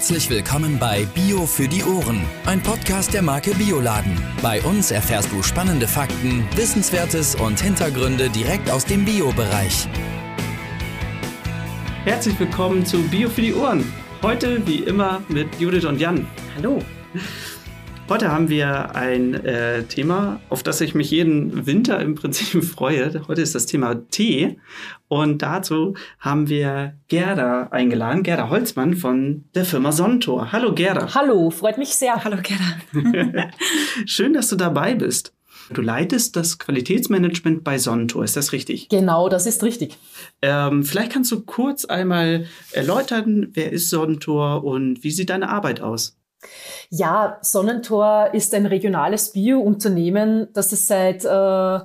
Herzlich willkommen bei Bio für die Ohren, ein Podcast der Marke Bioladen. Bei uns erfährst du spannende Fakten, Wissenswertes und Hintergründe direkt aus dem Bio-Bereich. Herzlich willkommen zu Bio für die Ohren. Heute wie immer mit Judith und Jan. Hallo. Heute haben wir ein äh, Thema, auf das ich mich jeden Winter im Prinzip freue. Heute ist das Thema Tee. Und dazu haben wir Gerda eingeladen, Gerda Holzmann von der Firma Sonnentor. Hallo Gerda. Hallo, freut mich sehr. Hallo Gerda. Schön, dass du dabei bist. Du leitest das Qualitätsmanagement bei Sonnentor, ist das richtig? Genau, das ist richtig. Ähm, vielleicht kannst du kurz einmal erläutern, wer ist Sonnentor und wie sieht deine Arbeit aus? Ja, Sonnentor ist ein regionales Bio-Unternehmen, das es seit äh,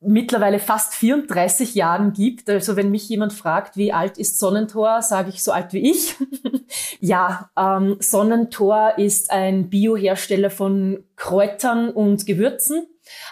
mittlerweile fast 34 Jahren gibt. Also wenn mich jemand fragt, wie alt ist Sonnentor, sage ich so alt wie ich. ja, ähm, Sonnentor ist ein Biohersteller von Kräutern und Gewürzen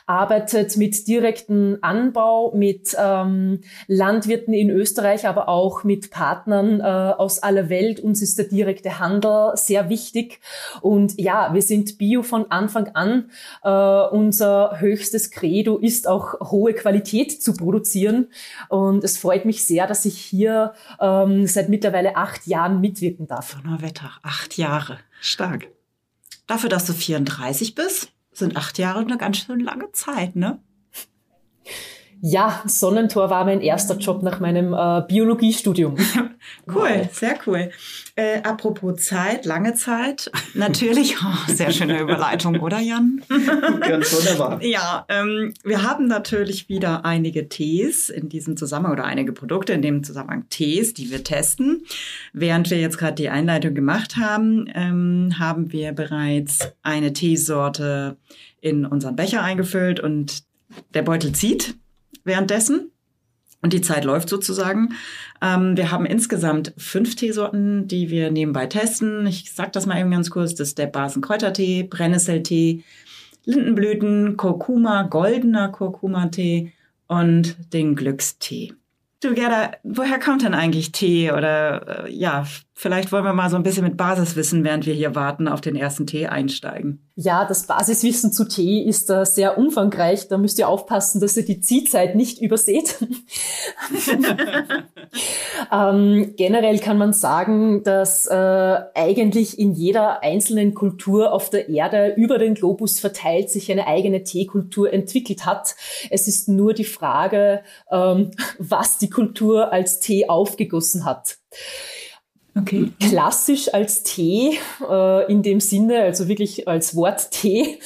arbeitet mit direktem Anbau, mit ähm, Landwirten in Österreich, aber auch mit Partnern äh, aus aller Welt. Uns ist der direkte Handel sehr wichtig. Und ja, wir sind Bio von Anfang an. Äh, unser höchstes Credo ist auch hohe Qualität zu produzieren. Und es freut mich sehr, dass ich hier ähm, seit mittlerweile acht Jahren mitwirken darf. Donnerwetter, acht Jahre. Stark. Dafür, dass du 34 bist, sind acht Jahre eine ganz schön lange Zeit, ne? Ja, Sonnentor war mein erster Job nach meinem äh, Biologiestudium. cool, sehr cool. Äh, apropos Zeit, lange Zeit, natürlich, oh, sehr schöne Überleitung, oder Jan? Ganz wunderbar. Ja, ähm, wir haben natürlich wieder einige Tees in diesem Zusammenhang oder einige Produkte in dem Zusammenhang Tees, die wir testen. Während wir jetzt gerade die Einleitung gemacht haben, ähm, haben wir bereits eine Teesorte in unseren Becher eingefüllt und der Beutel zieht währenddessen. Und die Zeit läuft sozusagen. Ähm, wir haben insgesamt fünf Teesorten, die wir nebenbei testen. Ich sage das mal eben ganz kurz. Das ist der Basenkräutertee, Brennnesseltee, Lindenblüten, Kurkuma, goldener Kurkuma-Tee und den Glückstee. Du Gerda, woher kommt denn eigentlich Tee? Oder äh, ja, vielleicht wollen wir mal so ein bisschen mit Basiswissen, während wir hier warten, auf den ersten Tee einsteigen. Ja, das Basiswissen zu Tee ist äh, sehr umfangreich. Da müsst ihr aufpassen, dass ihr die Ziehzeit nicht überseht. ähm, generell kann man sagen, dass äh, eigentlich in jeder einzelnen Kultur auf der Erde über den Globus verteilt sich eine eigene Teekultur entwickelt hat. Es ist nur die Frage, ähm, was die Kultur als Tee aufgegossen hat. Okay. Klassisch als Tee, äh, in dem Sinne, also wirklich als Wort Tee,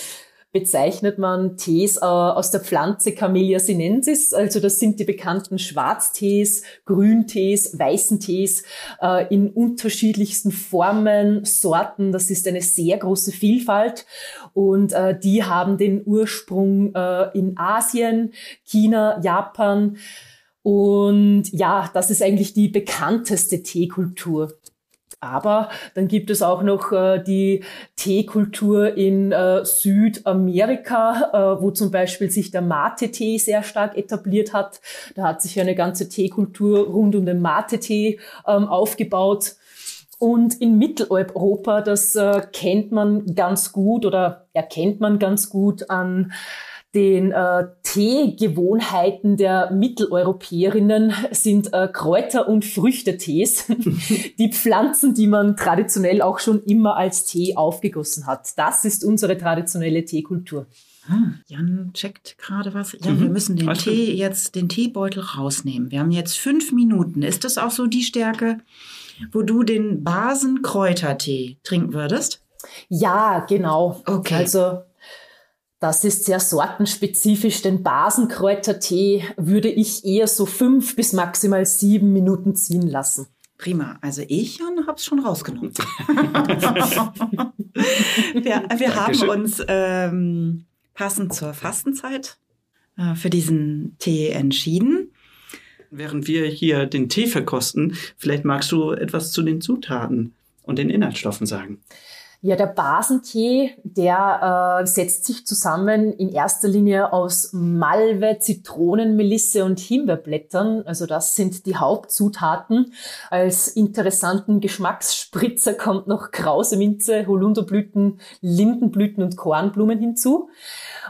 bezeichnet man Tees äh, aus der Pflanze Camellia sinensis. Also das sind die bekannten Schwarztees, Grüntees, weißen Tees äh, in unterschiedlichsten Formen, Sorten. Das ist eine sehr große Vielfalt. Und äh, die haben den Ursprung äh, in Asien, China, Japan. Und ja, das ist eigentlich die bekannteste Teekultur. Aber dann gibt es auch noch äh, die Teekultur in äh, Südamerika, äh, wo zum Beispiel sich der Mate-Tee sehr stark etabliert hat. Da hat sich eine ganze Teekultur rund um den Mate-Tee ähm, aufgebaut. Und in Mitteleuropa, das äh, kennt man ganz gut oder erkennt man ganz gut an den äh, Teegewohnheiten der Mitteleuropäerinnen sind äh, Kräuter- und Früchtetees, die Pflanzen, die man traditionell auch schon immer als Tee aufgegossen hat. Das ist unsere traditionelle Teekultur. Ah, Jan checkt gerade was. Ja, mhm. wir müssen den also. Tee jetzt, den Teebeutel rausnehmen. Wir haben jetzt fünf Minuten. Ist das auch so die Stärke, wo du den Basenkräutertee trinken würdest? Ja, genau. Okay. Also das ist sehr sortenspezifisch. Den Basenkräutertee würde ich eher so fünf bis maximal sieben Minuten ziehen lassen. Prima. Also ich habe es schon rausgenommen. wir, wir haben uns ähm, passend zur Fastenzeit äh, für diesen Tee entschieden. Während wir hier den Tee verkosten, vielleicht magst du etwas zu den Zutaten und den Inhaltsstoffen sagen. Ja, der Basentee, der äh, setzt sich zusammen in erster Linie aus Malve, Zitronen, Melisse und Himbeerblättern. Also das sind die Hauptzutaten. Als interessanten Geschmacksspritzer kommt noch krause Minze, Holunderblüten, Lindenblüten und Kornblumen hinzu.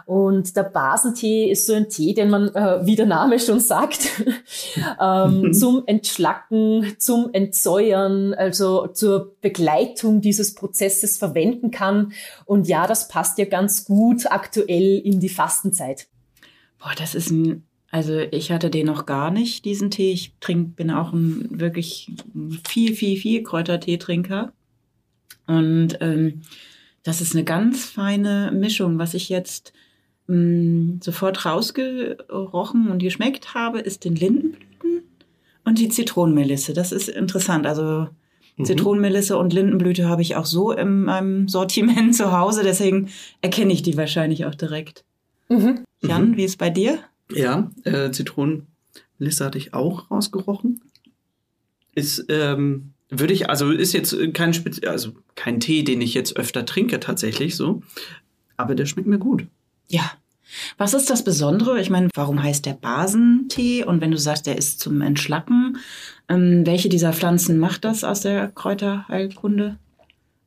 Und der Basentee ist so ein Tee, den man, äh, wie der Name schon sagt, ähm, zum Entschlacken, zum Entsäuern, also zur Begleitung dieses Prozesses verwenden kann. Und ja, das passt ja ganz gut aktuell in die Fastenzeit. Boah, das ist ein, also ich hatte den noch gar nicht, diesen Tee. Ich trink, bin auch ein wirklich viel, viel, viel Kräutertee-Trinker. Und ähm, das ist eine ganz feine Mischung. Was ich jetzt mh, mm, sofort rausgerochen und geschmeckt habe, ist den Lindenblüten und die Zitronenmelisse. Das ist interessant. Also Mhm. Zitronenmelisse und Lindenblüte habe ich auch so in meinem Sortiment zu Hause, deswegen erkenne ich die wahrscheinlich auch direkt. Mhm. Jan, mhm. wie ist es bei dir? Ja, äh, Zitronenmelisse hatte ich auch rausgerochen. Ist, ähm, würde ich, also ist jetzt kein Spezi also kein Tee, den ich jetzt öfter trinke tatsächlich so, aber der schmeckt mir gut. Ja, was ist das Besondere? Ich meine, warum heißt der Basentee? Und wenn du sagst, der ist zum Entschlacken, ähm, welche dieser Pflanzen macht das aus der Kräuterheilkunde?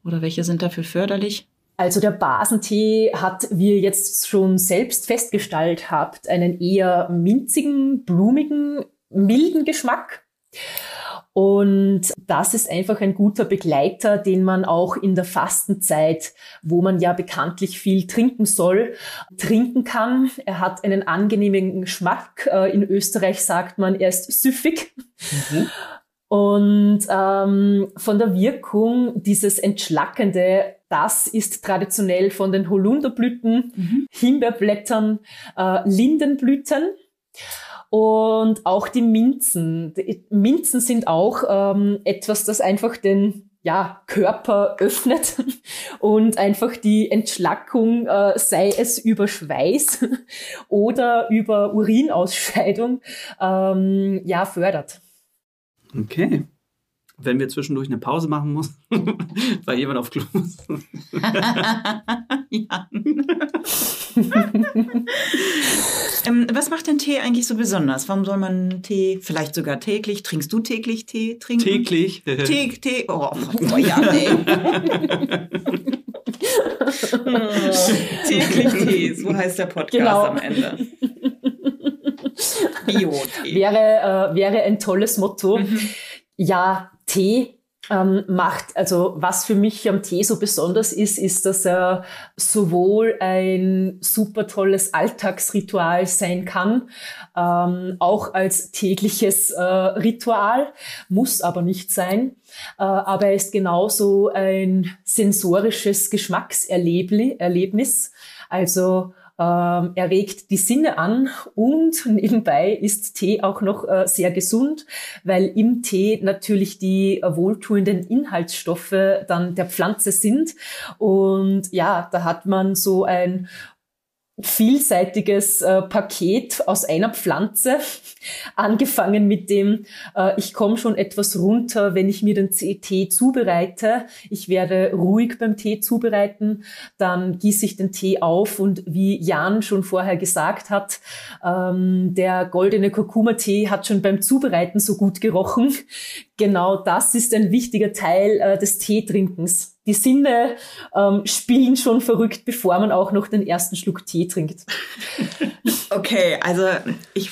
Oder welche sind dafür förderlich? Also der Basentee hat, wie ihr jetzt schon selbst festgestellt habt, einen eher minzigen, blumigen, milden Geschmack. Und das ist einfach ein guter Begleiter, den man auch in der Fastenzeit, wo man ja bekanntlich viel trinken soll, trinken kann. Er hat einen angenehmen Geschmack. Äh, in Österreich sagt man, er ist süffig. Mhm. Und ähm, von der Wirkung dieses Entschlackende, das ist traditionell von den Holunderblüten, mhm. Himbeerblättern, äh, Lindenblüten. Und auch die Minzen. Die Minzen sind auch ähm, etwas, das einfach den ja, Körper öffnet und einfach die Entschlackung, äh, sei es über Schweiß oder über Urinausscheidung, ähm, ja, fördert. Okay wenn wir zwischendurch eine Pause machen muss, weil jemand auf Klo muss. ähm, was macht denn Tee eigentlich so besonders? Warum soll man Tee vielleicht sogar täglich? Trinkst du täglich Tee trinken? Täglich. Tee, Tee. Oh, oh ja, nee. täglich Tee, so heißt der Podcast genau. am Ende. Bio-Tee. Wäre, äh, wäre ein tolles Motto. Mhm. Ja, Tee ähm, macht, also was für mich am Tee so besonders ist, ist, dass er sowohl ein super tolles Alltagsritual sein kann, ähm, auch als tägliches äh, Ritual, muss aber nicht sein. Äh, aber er ist genauso ein sensorisches Geschmackserlebnis. Also ähm, er regt die Sinne an und nebenbei ist Tee auch noch äh, sehr gesund, weil im Tee natürlich die äh, wohltuenden Inhaltsstoffe dann der Pflanze sind. Und ja, da hat man so ein vielseitiges äh, Paket aus einer Pflanze, angefangen mit dem, äh, ich komme schon etwas runter, wenn ich mir den Tee zubereite. Ich werde ruhig beim Tee zubereiten, dann gieße ich den Tee auf und wie Jan schon vorher gesagt hat, ähm, der goldene Kurkuma-Tee hat schon beim Zubereiten so gut gerochen. Genau das ist ein wichtiger Teil äh, des Teetrinkens die Sinne ähm, spielen schon verrückt, bevor man auch noch den ersten Schluck Tee trinkt. Okay, also ich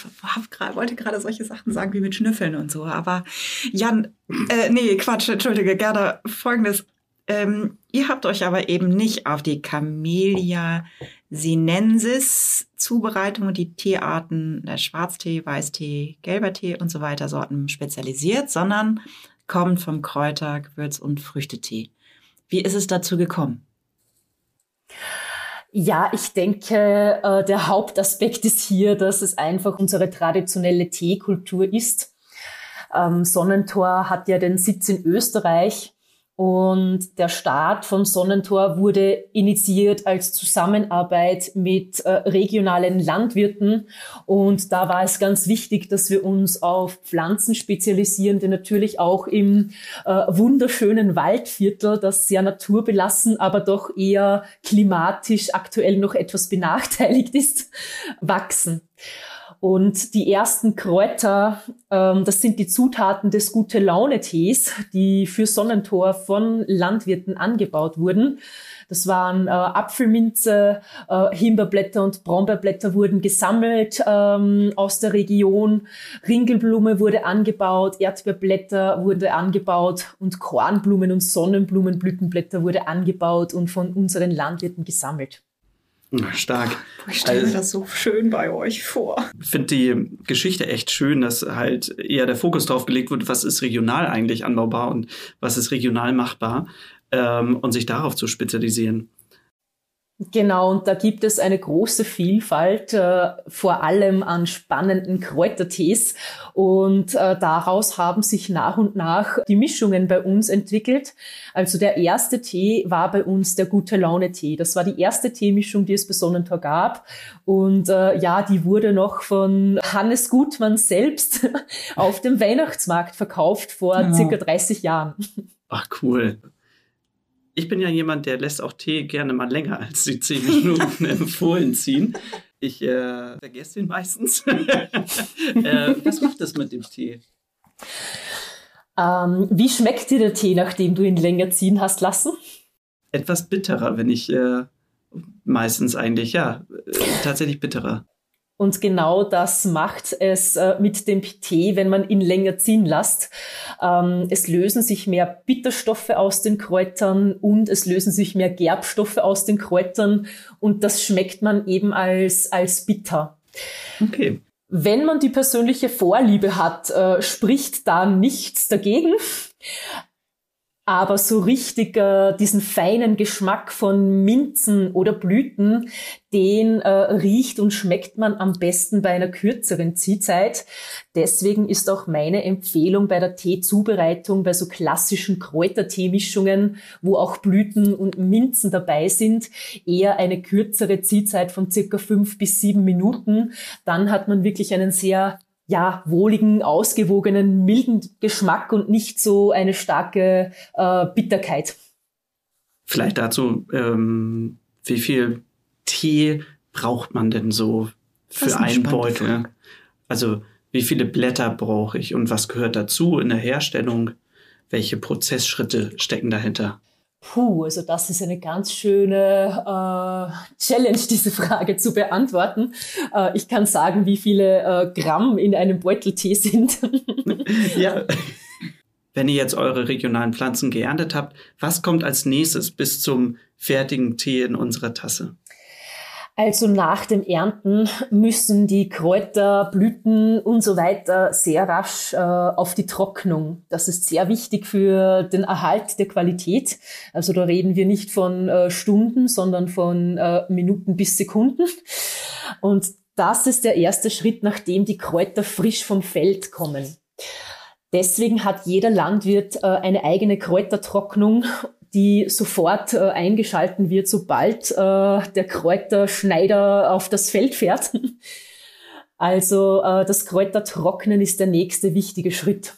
grad, wollte gerade solche Sachen sagen wie mit Schnüffeln und so, aber Jan, äh, nee, Quatsch, entschuldige, gerne folgendes. Ähm, ihr habt euch aber eben nicht auf die Camellia sinensis Zubereitung und die Teearten, der Schwarztee, Weißtee, gelber Tee und so weiter Sorten spezialisiert, sondern kommt vom Kräuter, Gewürz und Früchtetee. Wie ist es dazu gekommen? Ja, ich denke, äh, der Hauptaspekt ist hier, dass es einfach unsere traditionelle Teekultur ist. Ähm, Sonnentor hat ja den Sitz in Österreich Und der Start vom Sonnentor wurde initiiert als Zusammenarbeit mit äh, regionalen Landwirten. Und da war es ganz wichtig, dass wir uns auf Pflanzen spezialisieren, die natürlich auch im äh, wunderschönen Waldviertel, das sehr naturbelassen, aber doch eher klimatisch aktuell noch etwas benachteiligt ist, wachsen. Und die ersten Kräuter, ähm, das sind die Zutaten des Gute-Laune-Tees, die für Sonnentor von Landwirten angebaut wurden. Das waren äh, Apfelminze, äh, Himbeerblätter und Brombeerblätter wurden gesammelt ähm, aus der Region. Ringelblume wurde angebaut, Erdbeerblätter wurde angebaut und Kornblumen und Sonnenblumenblütenblätter wurde angebaut und von unseren Landwirten gesammelt. Stark. Ich stelle mir also, das so schön bei euch vor. Ich finde die Geschichte echt schön, dass halt eher der Fokus drauf gelegt wird, was ist regional eigentlich anbaubar und was ist regional machbar ähm, und sich darauf zu spezialisieren. Genau, und da gibt es eine große Vielfalt, äh, vor allem an spannenden Kräutertees. Und äh, daraus haben sich nach und nach die Mischungen bei uns entwickelt. Also der erste Tee war bei uns der gute Laune Tee. Das war die erste Teemischung, die es bei Sonnentor gab. Und äh, ja, die wurde noch von Hannes Gutmann selbst auf dem Weihnachtsmarkt verkauft vor genau. circa 30 Jahren. Ach cool ich bin ja jemand, der lässt auch Tee gerne mal länger als die zehn Minuten empfohlen ziehen. Ich äh, vergesse den meistens. äh, was macht das mit dem Tee? Ähm, wie schmeckt dir der Tee, nachdem du ihn länger ziehen hast lassen? Etwas bitterer, wenn ich äh, meistens eigentlich, ja, äh, tatsächlich bitterer. Und genau das macht es äh, mit dem Tee, wenn man ihn länger ziehen lässt. Ähm, es lösen sich mehr Bitterstoffe aus den Kräutern und es lösen sich mehr Gerbstoffe aus den Kräutern und das schmeckt man eben als, als bitter. Okay. Wenn man die persönliche Vorliebe hat, äh, spricht da nichts dagegen aber so richtig äh, diesen feinen Geschmack von Minzen oder Blüten, den äh, riecht und schmeckt man am besten bei einer kürzeren Ziehzeit. Deswegen ist auch meine Empfehlung bei der Teezubereitung, bei so klassischen Kräuterteemischungen, wo auch Blüten und Minzen dabei sind, eher eine kürzere Ziehzeit von circa fünf bis sieben Minuten. Dann hat man wirklich einen sehr ja, wohligen, ausgewogenen, milden Geschmack und nicht so eine starke äh, Bitterkeit. Vielleicht dazu, ähm, wie viel Tee braucht man denn so für einen Beutel? Frage. Also wie viele Blätter brauche ich und was gehört dazu in der Herstellung? Welche Prozessschritte stecken dahinter? Puh, also das ist eine ganz schöne äh, Challenge, diese Frage zu beantworten. Äh, ich kann sagen, wie viele äh, Gramm in einem Beutel Tee sind. ja. Wenn ihr jetzt eure regionalen Pflanzen geerntet habt, was kommt als nächstes bis zum fertigen Tee in unserer Tasse? Also nach dem Ernten müssen die Kräuter, Blüten und so weiter sehr rasch äh, auf die Trocknung. Das ist sehr wichtig für den Erhalt der Qualität. Also da reden wir nicht von äh, Stunden, sondern von äh, Minuten bis Sekunden. Und das ist der erste Schritt, nachdem die Kräuter frisch vom Feld kommen. Deswegen hat jeder Landwirt äh, eine eigene Kräutertrocknung die sofort äh, eingeschalten wird, sobald äh, der Kräuterschneider auf das Feld fährt. Also äh, das Kräutertrocknen ist der nächste wichtige Schritt.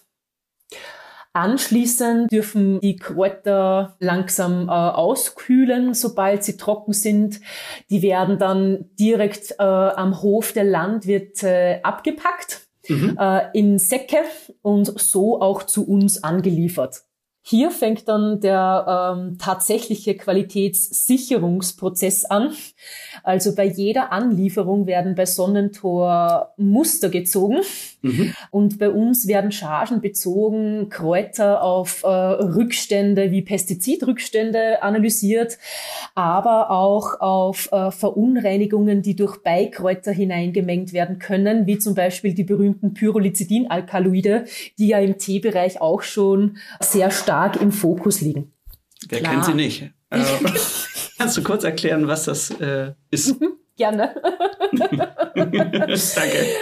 Anschließend dürfen die Kräuter langsam äh, auskühlen, sobald sie trocken sind. Die werden dann direkt äh, am Hof der Landwirte abgepackt mhm. äh, in Säcke und so auch zu uns angeliefert. Hier fängt dann der ähm, tatsächliche Qualitätssicherungsprozess an. Also bei jeder Anlieferung werden bei Sonnentor Muster gezogen mhm. und bei uns werden Chargen bezogen, Kräuter auf äh, Rückstände wie Pestizidrückstände analysiert, aber auch auf äh, Verunreinigungen, die durch Beikräuter hineingemengt werden können, wie zum Beispiel die berühmten Pyrrolizidin-Alkaloide, die ja im Teebereich auch schon sehr stark im Fokus liegen. Wer Klar. kennt sie nicht? Äh, kannst du kurz erklären, was das äh, ist? Gerne. Danke.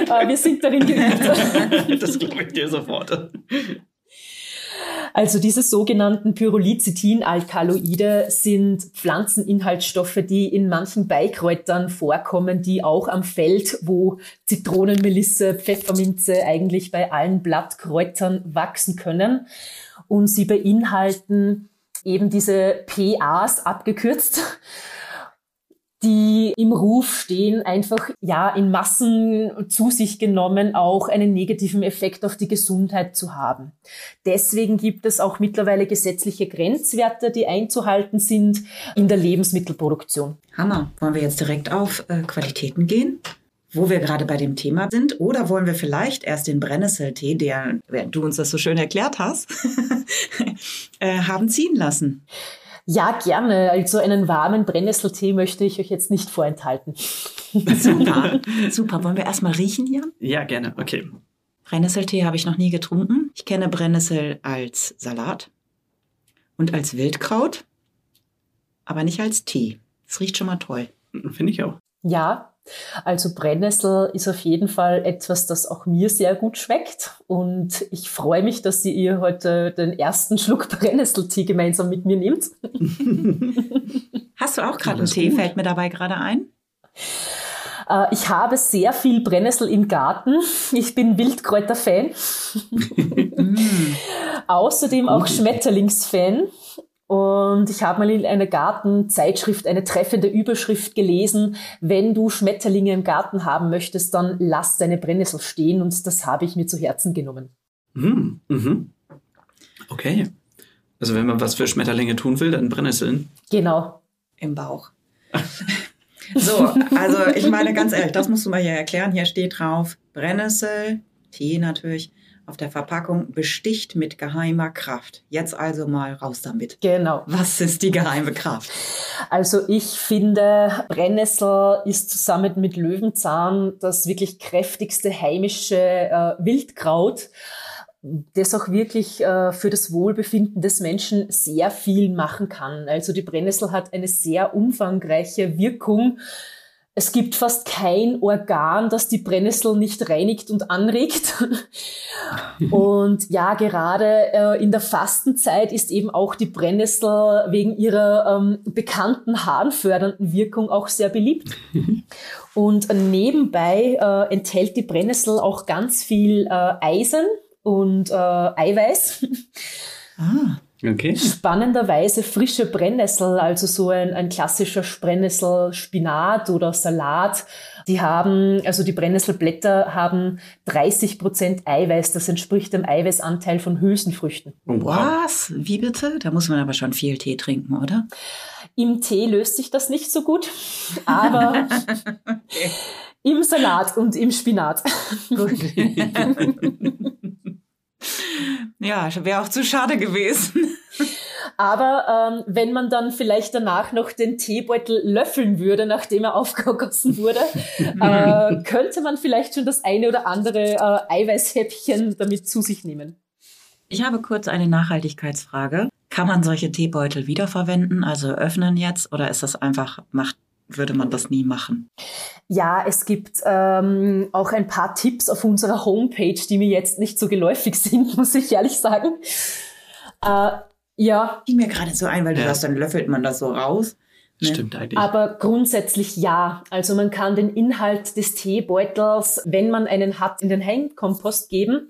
Äh, wir sind darin geübt. das glaube ich dir sofort. Also diese sogenannten Pyrrolicitin-Alkaloide sind Pflanzeninhaltsstoffe, die in manchen Beikräutern vorkommen, die auch am Feld, wo Zitronenmelisse, Pfefferminze eigentlich bei allen Blattkräutern wachsen können. Und sie beinhalten eben diese PAs abgekürzt die im Ruf stehen, einfach ja in Massen zu sich genommen auch einen negativen Effekt auf die Gesundheit zu haben. Deswegen gibt es auch mittlerweile gesetzliche Grenzwerte, die einzuhalten sind in der Lebensmittelproduktion. Hammer. Wollen wir jetzt direkt auf äh, Qualitäten gehen? Wo wir gerade bei dem Thema sind, oder wollen wir vielleicht erst den Brennnesseltee, der, du uns das so schön erklärt hast, äh, haben ziehen lassen? Ja, gerne. Also einen warmen Brennnesseltee möchte ich euch jetzt nicht vorenthalten. Super. Super. Wollen wir erstmal riechen hier? Ja, gerne. Okay. Brennnesseltee habe ich noch nie getrunken. Ich kenne Brennnessel als Salat und als Wildkraut, aber nicht als Tee. Das riecht schon mal toll. Finde ich auch. Ja, also Brennnessel ist auf jeden Fall etwas, das auch mir sehr gut schmeckt. Und ich freue mich, dass ihr heute den ersten Schluck Brennnesseltee gemeinsam mit mir nehmt. Hast du auch gerade einen Tee? Gut. Fällt mir dabei gerade ein? Äh, ich habe sehr viel Brennnessel im Garten. Ich bin Wildkräuter-Fan. Außerdem auch Schmetterlings-Fan. Und ich habe mal in einer Gartenzeitschrift eine treffende Überschrift gelesen, wenn du Schmetterlinge im Garten haben möchtest, dann lass deine Brennnessel stehen und das habe ich mir zu Herzen genommen. Mhm. Mhm. Okay. Also wenn man was für Schmetterlinge tun will, dann Brennnesseln. Genau. Im Bauch. so, also ich meine ganz ehrlich, das musst du mal hier erklären. Hier steht drauf Brennnessel, Tee natürlich, auf der Verpackung besticht mit geheimer Kraft. Jetzt also mal raus damit. Genau. Was ist die geheime Kraft? Also ich finde, Brennnessel ist zusammen mit Löwenzahn das wirklich kräftigste heimische äh, Wildkraut das auch wirklich äh, für das Wohlbefinden des Menschen sehr viel machen kann. Also die Brennnessel hat eine sehr umfangreiche Wirkung es gibt fast kein Organ, das die Brennnessel nicht reinigt und anregt. und ja, gerade äh, in der Fastenzeit ist eben auch die Brennnessel wegen ihrer ähm, bekannten harnfördernden Wirkung auch sehr beliebt. und nebenbei äh, enthält die Brennnessel auch ganz viel äh, Eisen und äh, Eiweiß. Ah. Okay. Spannenderweise frische Brennnessel, also so ein, ein klassischer Brennnessel-Spinat oder Salat, die haben, also die Brennnesselblätter haben 30 Prozent Eiweiß. Das entspricht dem Eiweißanteil von Hülsenfrüchten. Oh, Was? Wie bitte? Da muss man aber schon viel Tee trinken, oder? Im Tee löst sich das nicht so gut, aber okay. im Salat und im Spinat. Gut. Ja, wäre auch zu schade gewesen. Aber ähm, wenn man dann vielleicht danach noch den Teebeutel löffeln würde, nachdem er aufgegossen wurde, äh, könnte man vielleicht schon das eine oder andere äh, Eiweißhäppchen damit zu sich nehmen. Ich habe kurz eine Nachhaltigkeitsfrage. Kann man solche Teebeutel wiederverwenden, also öffnen jetzt, oder ist das einfach, macht würde man das nie machen. Ja, es gibt ähm, auch ein paar Tipps auf unserer Homepage, die mir jetzt nicht so geläufig sind, muss ich ehrlich sagen. Äh, ja. Die mir gerade so ein, weil du ja. sagst, dann löffelt man das so raus. Ne? Stimmt eigentlich. Aber grundsätzlich ja. Also man kann den Inhalt des Teebeutels, wenn man einen hat, in den Heimkompost geben.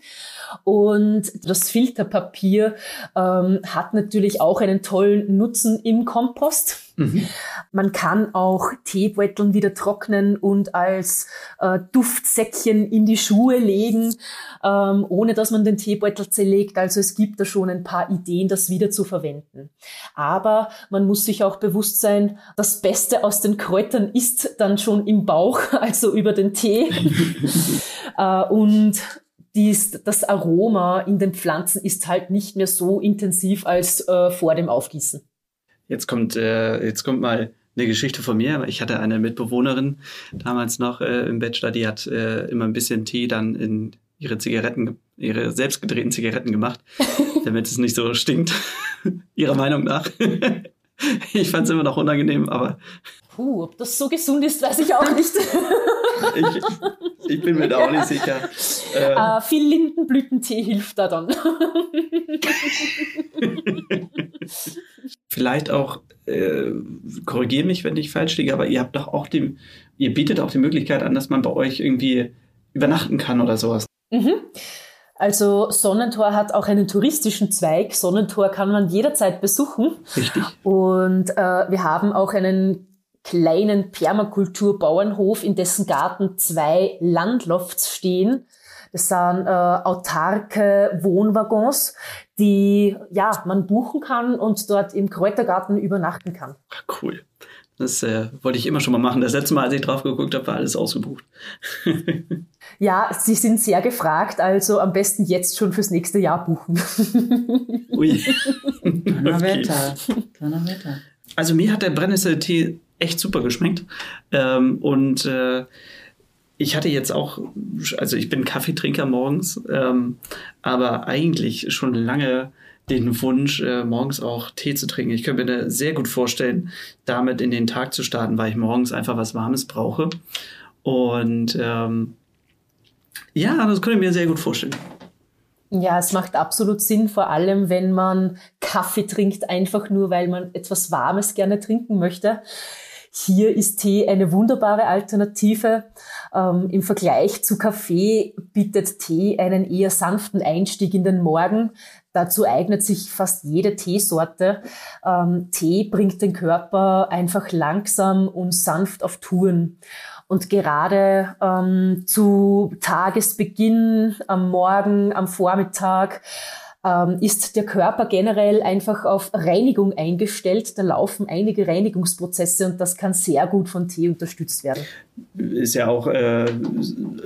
Und das Filterpapier ähm, hat natürlich auch einen tollen Nutzen im Kompost. Mhm. Man kann auch Teebeuteln wieder trocknen und als äh, Duftsäckchen in die Schuhe legen, ähm, ohne dass man den Teebeutel zerlegt. Also es gibt da schon ein paar Ideen, das wieder zu verwenden. Aber man muss sich auch bewusst sein, das Beste aus den Kräutern ist dann schon im Bauch, also über den Tee. äh, und dies, das Aroma in den Pflanzen ist halt nicht mehr so intensiv als äh, vor dem Aufgießen. Jetzt kommt, äh, jetzt kommt mal eine Geschichte von mir. Ich hatte eine Mitbewohnerin damals noch äh, im Bachelor, die hat äh, immer ein bisschen Tee dann in ihre Zigaretten, ihre selbstgedrehten Zigaretten gemacht, damit es nicht so stinkt, ihrer Meinung nach. ich fand es immer noch unangenehm, aber Puh, ob das so gesund ist, weiß ich auch nicht. ich, ich, bin mir da auch nicht sicher. Äh, äh, viel Lindenblütentee hilft da dann. Vielleicht auch, äh, korrigiere mich, wenn ich falsch liege, aber ihr habt doch auch die, ihr bietet auch die Möglichkeit an, dass man bei euch irgendwie übernachten kann oder sowas. Mhm. Also Sonnentor hat auch einen touristischen Zweig. Sonnentor kann man jederzeit besuchen. Richtig. Und äh, wir haben auch einen kleinen Permakulturbauernhof, in dessen Garten zwei Landlofts stehen. Das sind äh, autarke Wohnwaggons, die ja man buchen kann und dort im Kräutergarten übernachten kann. Cool. Das äh, wollte ich immer schon mal machen. Das letzte Mal, als ich drauf geguckt habe, war alles ausgebucht. ja, Sie sind sehr gefragt, also am besten jetzt schon fürs nächste Jahr buchen. Ui. Donnerwetter. Donnerwetter. Also mir hat der Brennnesseltee echt super geschmeckt. Ähm, und äh, ich hatte jetzt auch, also ich bin Kaffeetrinker morgens, ähm, aber eigentlich schon lange den Wunsch, äh, morgens auch Tee zu trinken. Ich könnte mir sehr gut vorstellen, damit in den Tag zu starten, weil ich morgens einfach was Warmes brauche. Und ähm, ja, das könnte ich mir sehr gut vorstellen. Ja, es macht absolut Sinn, vor allem wenn man Kaffee trinkt, einfach nur weil man etwas Warmes gerne trinken möchte. Hier ist Tee eine wunderbare Alternative. Ähm, Im Vergleich zu Kaffee bietet Tee einen eher sanften Einstieg in den Morgen. Dazu eignet sich fast jede Teesorte. Ähm, Tee bringt den Körper einfach langsam und sanft auf Touren. Und gerade ähm, zu Tagesbeginn, am Morgen, am Vormittag, ähm, ist der Körper generell einfach auf Reinigung eingestellt. Da laufen einige Reinigungsprozesse und das kann sehr gut von Tee unterstützt werden. Ist ja auch äh,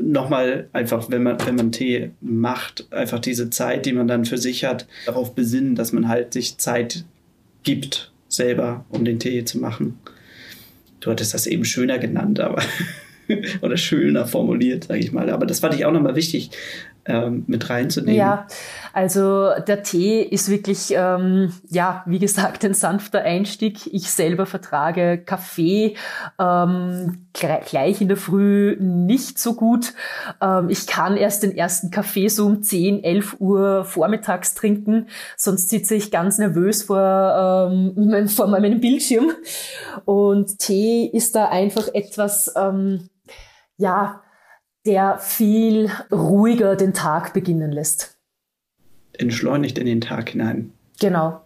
nochmal einfach, wenn man, wenn man Tee macht, einfach diese Zeit, die man dann für sich hat, darauf besinnen, dass man halt sich Zeit gibt, selber, um den Tee zu machen. Du hattest das eben schöner genannt, aber oder schöner formuliert, sage ich mal. Aber das fand ich auch nochmal wichtig, ähm, mit reinzunehmen. Ja, also der Tee ist wirklich, ähm, ja, wie gesagt, ein sanfter Einstieg. Ich selber vertrage Kaffee ähm, gleich in der Früh nicht so gut. Ähm, ich kann erst den ersten Kaffee so um 10, 11 Uhr vormittags trinken, sonst sitze ich ganz nervös vor, ähm, vor meinem Bildschirm. Und Tee ist da einfach etwas, ja, der viel ruhiger den Tag beginnen lässt. Entschleunigt in den Tag hinein. Genau.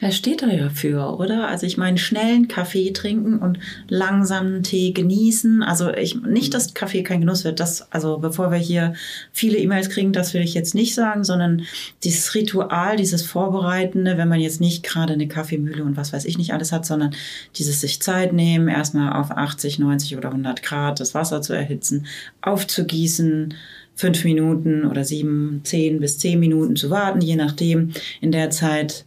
Er steht da ja für, oder? Also ich meine, schnellen Kaffee trinken und langsamen Tee genießen. Also ich, nicht, dass Kaffee kein Genuss wird. Das, also bevor wir hier viele E-Mails kriegen, das will ich jetzt nicht sagen, sondern dieses Ritual, dieses Vorbereitende, wenn man jetzt nicht gerade eine Kaffeemühle und was weiß ich nicht alles hat, sondern dieses sich Zeit nehmen, erstmal auf 80, 90 oder 100 Grad das Wasser zu erhitzen, aufzugießen, fünf Minuten oder sieben, zehn bis zehn Minuten zu warten, je nachdem. In der Zeit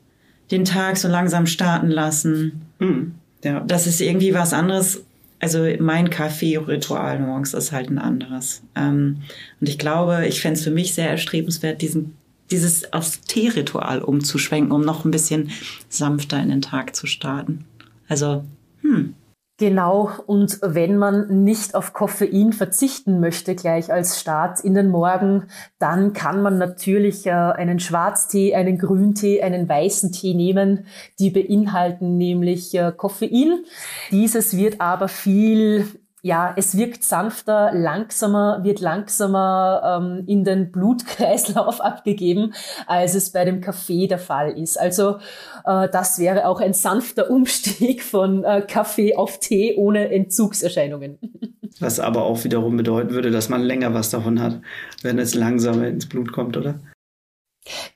den Tag so langsam starten lassen. Mhm. Ja. Das ist irgendwie was anderes. Also mein Kaffee-Ritual morgens ist halt ein anderes. Ähm, und ich glaube, ich fände es für mich sehr erstrebenswert, diesen, dieses aufs Tee-Ritual umzuschwenken, um noch ein bisschen sanfter in den Tag zu starten. Also, hm. Genau, und wenn man nicht auf Koffein verzichten möchte, gleich als Start in den Morgen, dann kann man natürlich äh, einen Schwarztee, einen Grüntee, einen weißen Tee nehmen. Die beinhalten nämlich äh, Koffein. Dieses wird aber viel ja, es wirkt sanfter, langsamer, wird langsamer ähm, in den Blutkreislauf abgegeben, als es bei dem Kaffee der Fall ist. Also äh, das wäre auch ein sanfter Umstieg von äh, Kaffee auf Tee ohne Entzugserscheinungen. Was aber auch wiederum bedeuten würde, dass man länger was davon hat, wenn es langsamer ins Blut kommt, oder?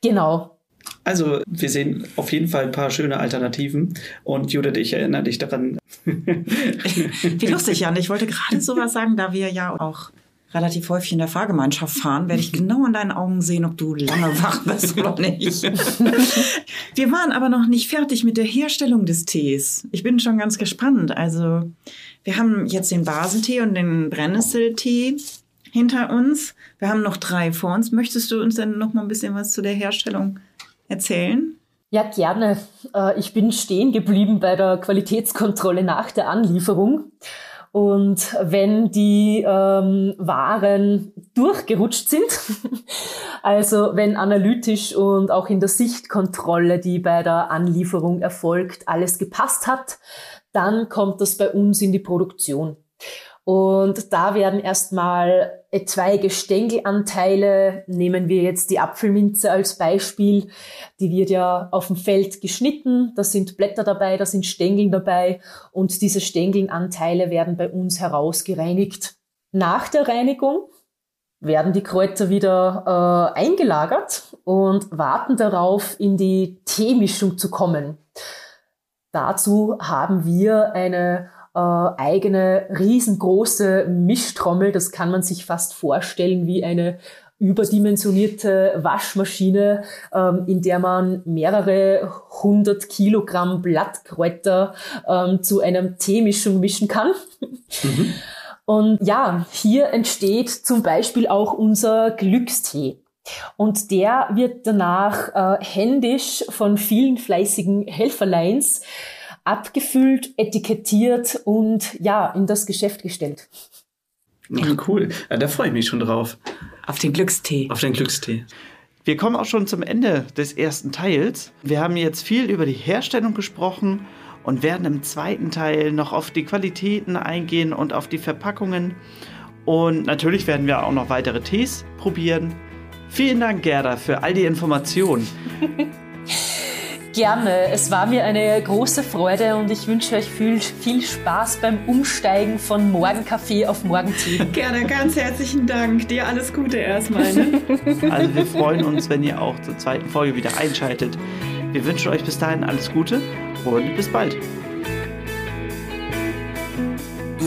Genau, also, wir sehen auf jeden Fall ein paar schöne Alternativen. Und Judith, ich erinnere dich daran. Wie lustig, Jan. Ich wollte gerade sowas sagen, da wir ja auch relativ häufig in der Fahrgemeinschaft fahren, werde ich genau in deinen Augen sehen, ob du lange wach bist oder nicht. Wir waren aber noch nicht fertig mit der Herstellung des Tees. Ich bin schon ganz gespannt. Also, wir haben jetzt den Basentee und den Brennnesseltee hinter uns. Wir haben noch drei vor uns. Möchtest du uns denn noch mal ein bisschen was zu der Herstellung erzählen? Ja, gerne. Äh, ich bin stehen geblieben bei der Qualitätskontrolle nach der Anlieferung. Und wenn die ähm, Waren durchgerutscht sind, also wenn analytisch und auch in der Sichtkontrolle, die bei der Anlieferung erfolgt, alles gepasst hat, dann kommt das bei uns in die Produktion. Und da werden erstmal etwaige Stängelanteile, nehmen wir jetzt die Apfelminze als Beispiel, die wird ja auf dem Feld geschnitten, da sind Blätter dabei, da sind Stängel dabei und diese Stängelanteile werden bei uns herausgereinigt. Nach der Reinigung werden die Kräuter wieder äh, eingelagert und warten darauf, in die Teemischung zu kommen. Dazu haben wir eine äh, eigene riesengroße Mischtrommel. Das kann man sich fast vorstellen wie eine überdimensionierte Waschmaschine, ähm, in der man mehrere hundert Kilogramm Blattkräuter ähm, zu einem Teemischung mischen kann. Mhm. Und ja, hier entsteht zum Beispiel auch unser Glückstee. Und der wird danach äh, händisch von vielen fleißigen Helferleins abgefüllt, etikettiert und ja, in das Geschäft gestellt. Ach, cool. Ja, da freue ich mich schon drauf. Auf den Glückstee. Auf den Glückstee. Wir kommen auch schon zum Ende des ersten Teils. Wir haben jetzt viel über die Herstellung gesprochen und werden im zweiten Teil noch auf die Qualitäten eingehen und auf die Verpackungen. Und natürlich werden wir auch noch weitere Tees probieren. Vielen Dank, Gerda, für all die Informationen. Gerne. Es war mir eine große Freude und ich wünsche euch viel, viel Spaß beim Umsteigen von Morgenkaffee auf Morgentee. Gerne, ganz herzlichen Dank. Dir alles Gute erstmal. Ne? Also wir freuen uns, wenn ihr auch zur zweiten Folge wieder einschaltet. Wir wünschen euch bis dahin alles Gute und bis bald.